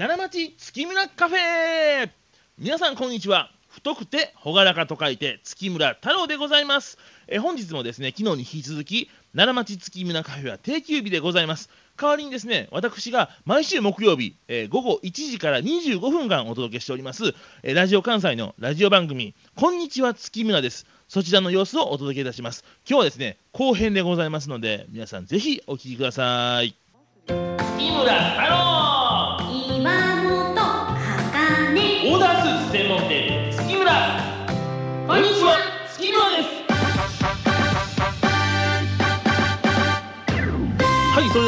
奈良町月村カフェ。皆さんこんにちは。太くて朗らかと書いて月村太郎でございます。え本日もですね昨日に引き続き奈良町月村カフェは定休日でございます。代わりにですね私が毎週木曜日、えー午後1時から25分間お届けしております、えーラジオ関西のラジオ番組こんにちは月村です。そちらの様子をお届けいたします。今日はですね後編でございますので皆さんぜひお聞きください。月村太郎。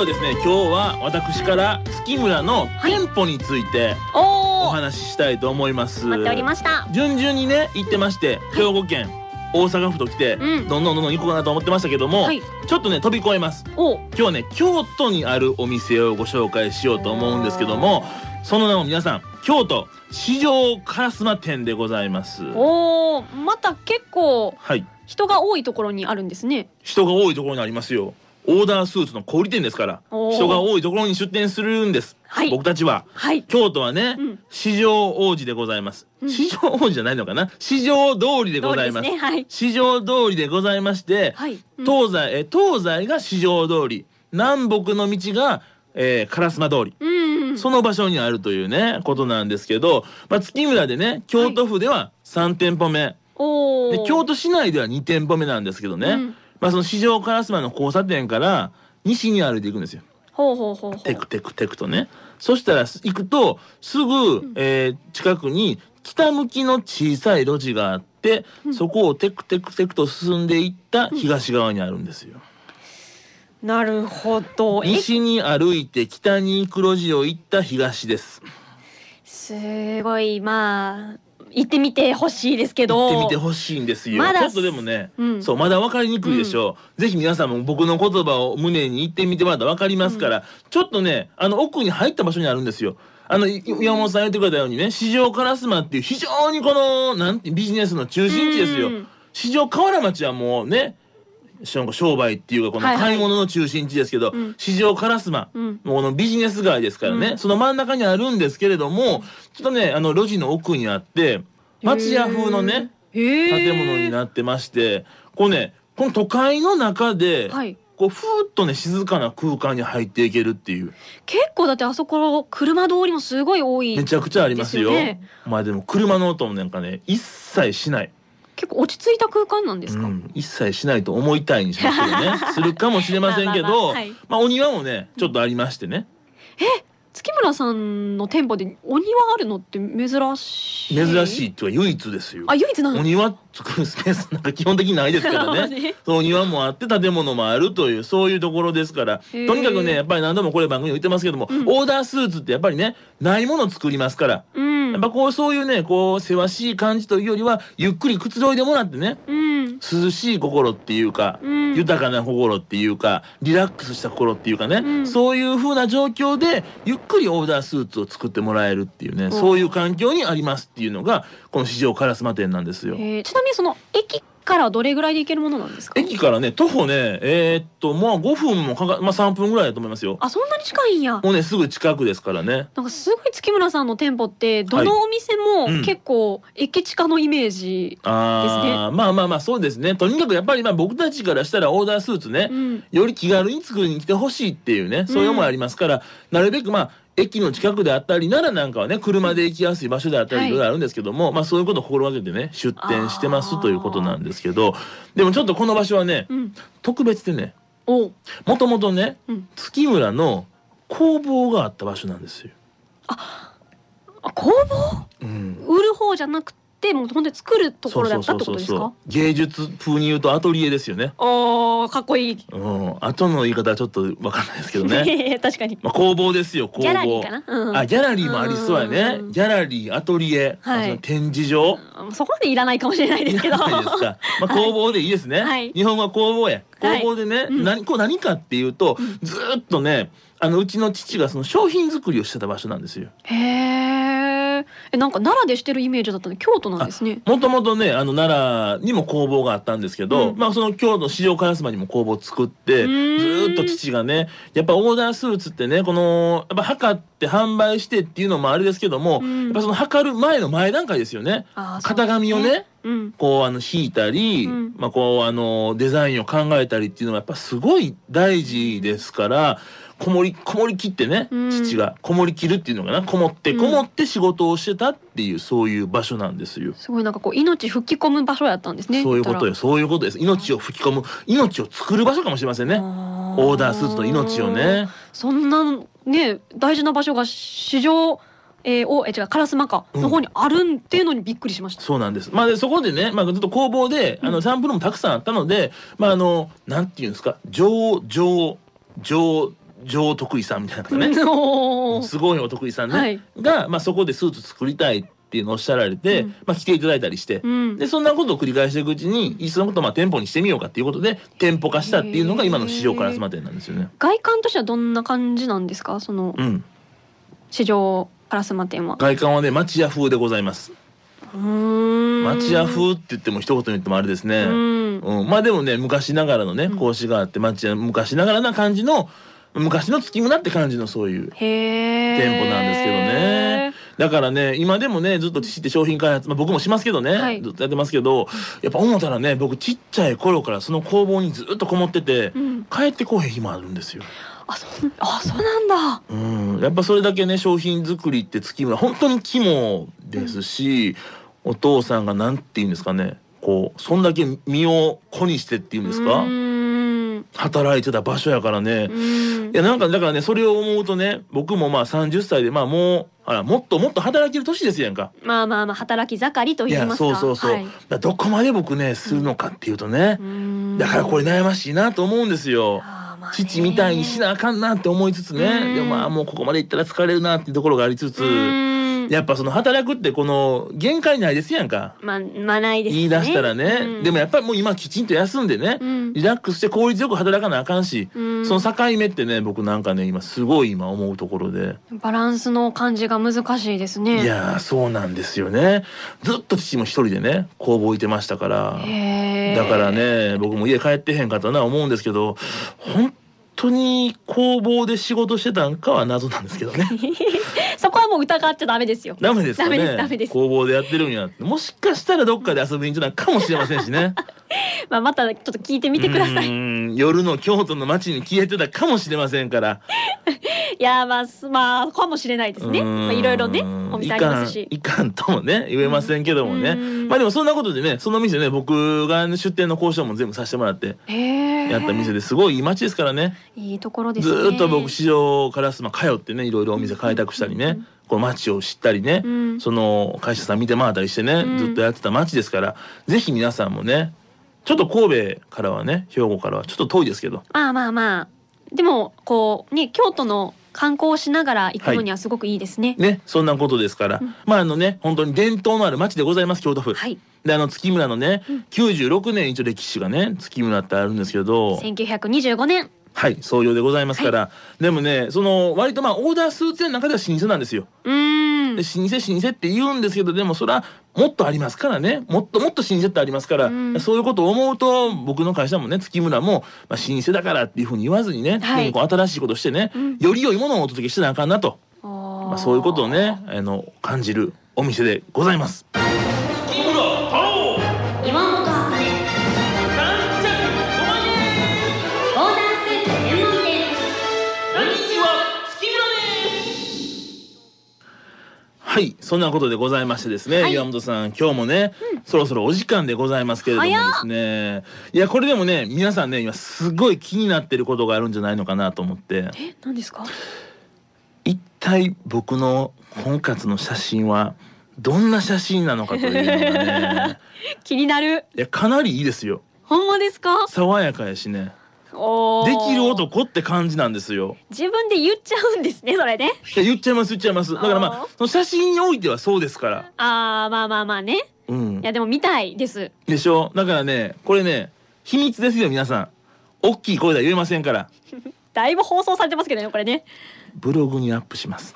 はいそれですね今日は私から月村の店舗についてお話ししたいと思います、待っておりました。順々にね行ってまして兵庫県、大阪府と来て、うん。どんどんどんどん行こうかなと思ってましたけども、はい。ちょっとね飛び越えます。お。今日はね京都にあるお店をご紹介しようと思うんですけどもその名も皆さん京都市場烏丸店でございます。おおまた結構はい。人が多いところにあるんですね。人が多いところにありますよオーダースーツの小売店ですから人が多いところに出店するんです、はい。僕たちは。はい。京都はね、うん。市場王子でございます、うん。市場王子じゃないのかな？市場通りでございます。ね。はい。市場通りでございまして、はい。うん。東西え東西が市場通り。南北の道が、えー、烏丸通り。うんその場所にあるというねことなんですけど、まあ、月村でね京都府では3店舗目、で京都市内では2店舗目なんですけどね、うんまあ、その市場烏丸の交差点から西に歩いていくんですよ。ほうほうほうほう。テクテクテクとね。そしたら行くとすぐ、えー近くに北向きの小さい路地があって、うん。そこをテクテクテクと進んでいった東側にあるんですよ。なるほど。え？西に歩いて北に行く路地を行った東です。すごい。まあ行ってみてほしいですけど。行ってみてほしいんですよ。まだ。ちょっとでもね、うん。そうまだ分かりにくいでしょ。う、ぜひ皆さんも僕の言葉を胸に言ってみてもらったら分かりますから、ちょっとねあの奥に入った場所にあるんですよ。あのい山本さん言ってくれたようにね市場烏丸っていう非常にこのなんてビジネスの中心地ですよ。うん。市場河原町はもうね商商売っていうかこの買い物の中心地ですけど、うん。市場烏丸、うん。もうこのビジネス街ですからね、うんその真ん中にあるんですけれどもちょっとねあの路地の奥にあって町屋風のね建物になってましてこうねこの都会の中で、はい。こうふーっとね静かな空間に入っていけるっていう。結構だってあそこ車通りもすごい多いめちゃくちゃありますよ。ですよねまあでも車の音もなんかね一切しない、結構落ち着いた空間なんですか、うん、一切しないと思いたいにしますけどね。するかもしれませんけどはい。まあお庭もねちょっとありましてね。月村さんの店舗でお庭あるのって珍しい？珍しいっていうか唯一ですよ。あ唯一なの？お庭作るスペースなんか基本的にないですからね。ね。そうお庭もあって建物もあるというそういうところですから。とにかくねやっぱり何度もこれ番組に言ってますけども、うん。オーダースーツってやっぱりねないもの作りますから、うんやっぱこうそういうねこうせわしい感じというよりはゆっくりくつろいでもらってねうん。涼しい心っていうか、うん。豊かな心っていうかリラックスした心っていうかね、うん。そういう風な状況でゆっくりオーダースーツを作ってもらえるっていうね、そういう環境にありますっていうのがこの市場烏丸店なんですよ。ちなみにその駅からどれぐらいで行けるものなんですか？駅からね徒歩ねえーっとまあ5分もかかまあ3分ぐらいだと思いますよ。あそんなに近いんや。もうねすぐ近くですからね。なんかすごい月村さんの店舗ってどのお店うん。も結構駅近のイメージ、ああ、まあまあまあそうですね。とにかくやっぱりまあ僕たちからしたらオーダースーツね、うん。より気軽に作りに来てほしいっていうねそういう思いありますから、なるべくまあ駅の近くであったり奈良なんかはね車で行きやすい場所であったりはいいろいろあるんですけども、まあそういうことを心がけてね出店してますということなんですけどでもちょっとこの場所はねうん。特別でねもともとねうん。月村の工房があった場所なんですよ。あ工房？うん。売る方じゃなくてもう本当に作るところだったってことですか？芸術風に言うとアトリエですよね。おーかっこいい。うん、後の言い方はちょっとわかんないですけどね。確かに。まあ工房ですよ工房。ギャラリーかな、うん、あギャラリーもありそうやね。うん。ギャラリーアトリエ、はい。展示場。うん。そこまでいらないかもしれないですけど。まあ、工房でいいですね、はい。日本は工房や。はい。工房でね、うん。何こう何かっていうと、うん。ずーっとねあのうちの父がその商品作りをしてた場所なんですよ。へええなんか奈良でしてるイメージだったんで京都なんですね。もともとねあの奈良にも工房があったんですけど、うん。まあその京都四条烏丸にも工房を作ってうずっと父がねやっぱオーダースーツってねこのやっぱ測って販売してっていうのもあれですけども、うん。やっぱその測る前の前段階ですよね。型紙をねうん。こうあの引いたり、うん。まあこうあのデザインを考えたりっていうのはやっぱすごい大事ですからこもりこもりきってね、うん。父がこもりきるっていうのかな。こもってうん。こもって仕事をしてたっていうそういう場所なんですよ。すごいなんかこう命吹き込む場所やったんですねそういうことよ。そういうことです。命を吹き込む命を作る場所かもしれませんね。オオーダースーツの命をね。そんなね大事な場所が市場えー、おえ違う烏丸かの方にあるんっていうのにびっくりしました、そうなんです。まあでそこでね、まあずっと工房であのサンプルもたくさんあったので、まああのなんていうんですか、上上上上得意さんみたいな方ね、すごいお得意さんね、はい。がまあそこでスーツ作りたいっていうのをおっしゃられて、うん。まあ来ていただいたりして。うん。でそんなことを繰り返していくうちにいっそのことをまあ店舗にしてみようかっていうことで店舗化したっていうのが今の市場から集ま店なんですよね。外観としてはどんな感じなんですか？そのうん、市場烏丸店は。外観はね町屋風でございます。町屋風って言っても一言で言ってもあれですね。うんうん、まあでもね昔ながらのねうん格子があって町屋昔ながらな感じの昔の月村って感じのそういう店舗なんですけどね。だからね今でもねずっと父って商品開発、まあ、僕もしますけどね、はい。ずっとやってますけどやっぱ思ったらね僕ちっちゃい頃からその工房にずっとこもっててうん。帰ってこへん日もあるんですよ。あそうあそうなんだ。うん、やっぱそれだけね商品作りって月村本当に肝ですし、お父さんがなんて言うんですかねこうそんだけ身を粉にしてっていうんですか、働いてた場所やからね、うんいやなんかだからねそれを思うとね僕もまあ30歳でまあもうあらもっともっと働ける年ですやんか。まあまあまあ働き盛りといや言いますか。そうそうそう、はい。だどこまで僕ねするのかっていうとね、うーん。だからこれ悩ましいなと思うんですよ。父みたいにしなあかんなって思いつつうん。ねでもまあもうここまでいったら疲れるなっていうところがありつつやっぱその働くってこの限界ないですやんか。まあまあないですね。言い出したらね、うん。でもやっぱりもう今きちんと休んでね、うん。リラックスして効率よく働かなあかんし、うん。その境目ってね僕なんかね今すごい今思うところで。バランスの感じが難しいですね。いやーそうなんですよね。ずっと父も一人でね工房いてましたから。だからね僕も家帰ってへんかったな思うんですけど本当に工房で仕事してたんかは謎なんですけどね そこはもう疑っちゃダメですよ。ダメですかね。ダメです工房でやってるんやもしかしたらどっかで遊びに行ってたかもしれませんしね。まあまたちょっと聞いてみてくださうい夜の京都の街に消えてたかもしれませんから。いやまあすまあかもしれないですね。まあいろいろねお店ありますし。いかんともね言えませんけどもね、うん。まあでもそんなことでねその店ね僕が出店の交渉も全部させてもらってやった店です。ごいいい街ですからね。いいところですずねーっと僕市場からまあ通ってねいろいろお店開拓したりね、うん。この街を知ったりね、うん。その会社さん見て回ったりしてね、うん。ずっとやってた街ですからぜひ皆さんもねちょっと神戸からはね兵庫からはちょっと遠いですけど。まあまあまあ。でもこうね京都の観光をしながら行くのにはすごくいいですね。ねそんなことですから、うん。まああのね本当に伝統のある街でございます京都府。はい。であの月村のね、うん。96年一応歴史がね月村ってあるんですけど。1925年はい創業でございますから、でもねその割とまあオーダースーツ屋の中では老舗なんですよ。うーん。で老舗老舗って言うんですけどでもそれはもっとありますからね。もっともっと老舗ってありますから、うん。そういうことを思うと僕の会社もね月村も、まあ、老舗だからっていうふうに言わずにね、はい。こう新しいことをしてね、うん。より良いものをお届けしてなあかんなと、ままあ、そういうことをねあの感じるお店でございます。はいそんなことでございましてですね、はい。岩本さん今日もね、そろそろお時間でございますけれどもですね。いやこれでもね皆さんね今すごい気になってることがあるんじゃないのかなと思って。え何ですか？一体僕の婚活の写真はどんな写真なのかというのがね。気になる。いやかなりいいですよ。ほんまですか？爽やかやしねできる男って感じなんですよ。自分で言っちゃうんですねそれね。いや言っちゃいます言っちゃいます。だからまあその写真においてはそうですから。あーまあまあまあね。うん。いやでも見たいです。でしょ？だからねこれね秘密ですよ皆さん。大きい声では言えませんから。だいぶ放送されてますけどねこれね。ブログにアップします。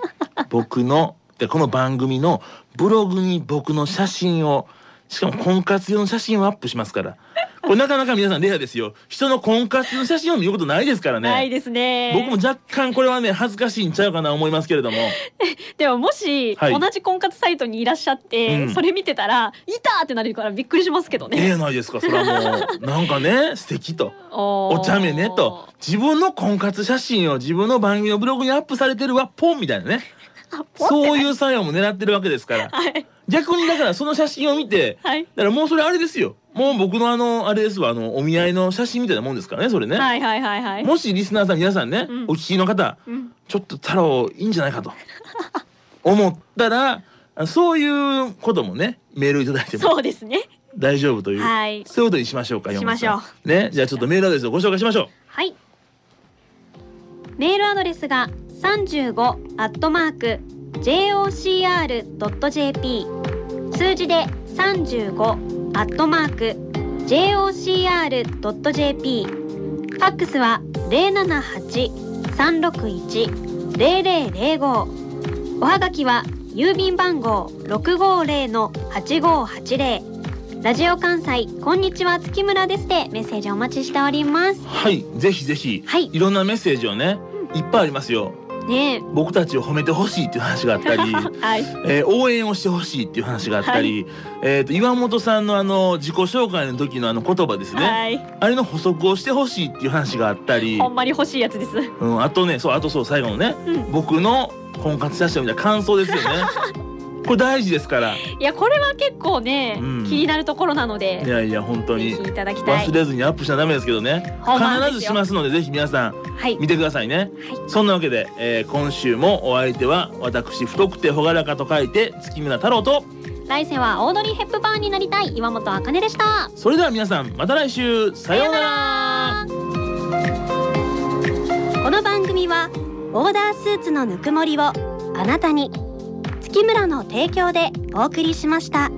僕のってこの番組のブログに僕の写真をしかも婚活用の写真をアップしますからこれなかなか皆さんレアですよ。人の婚活の写真を見ることないですからね。ないですね。僕も若干これはね恥ずかしいんちゃうかな思いますけれども。でももし、はい。同じ婚活サイトにいらっしゃって、うん。それ見てたら「いた!」ってなるからびっくりしますけどええね。やないですかそれはもう。なんかね素敵と。おお茶目ねと。自分の婚活写真を自分の番組のブログにアップされてるわポンみたいなね。そういう作用も狙ってるわけですから。はい。逆にだからその写真を見てはい。だからもうそれあれですよもう僕のあのあれですわあのお見合いの写真みたいなもんですからねそれね、はいはいはいはい。もしリスナーさん皆さんね、うん。お聞きの方うん。ちょっと太郎いいんじゃないかと。思ったらあそういうこともねメールいただいてもそうですね。大丈夫という、はい。そういうことにしましょうかしましょう。山本さんねじゃあちょっとメールアドレスをご紹介しましょう。はい。メールアドレスが三十五アットマーク j o c r ドット j p 数字で三十五アットマーク j o c r ドット j p ファックスは零七八三六一零零零五。おはがきは郵便番号六五零の八五八零。ラジオ関西こんにちは月村ですでメッセージお待ちしております。はいぜひぜひ、はい。ろんなメッセージをねいっぱいありますよね。え僕たちを褒めてほしいっていう話があったり はい。えー応援をしてほしいっていう話があったり、えー、と岩本さんのあの自己紹介の時のあの言葉ですね、はい。あれの補足をしてほしいっていう話があったり、ほんまに欲しいやつです。うん、あとねそうあとそう最後のねうん。僕の婚活写真を見た感想ですよね これ大事ですから。いやこれは結構ね、うん。気になるところなのいでやいや本当に。ぜひいただきたい。忘れずにアップしちゃダメですけどね。必ずしますのでぜひ皆さんはい。見てくださいね、はい。そんなわけで、えー今週もお相手は私太くて朗らかと書いて月村太郎と来世はオードリー・ヘップバーンになりたい岩本茜でした。それでは皆さんまた来週。さようなら。ら。この番組はオーダースーツのぬくもりをあなたに月村の提供でお送りしました。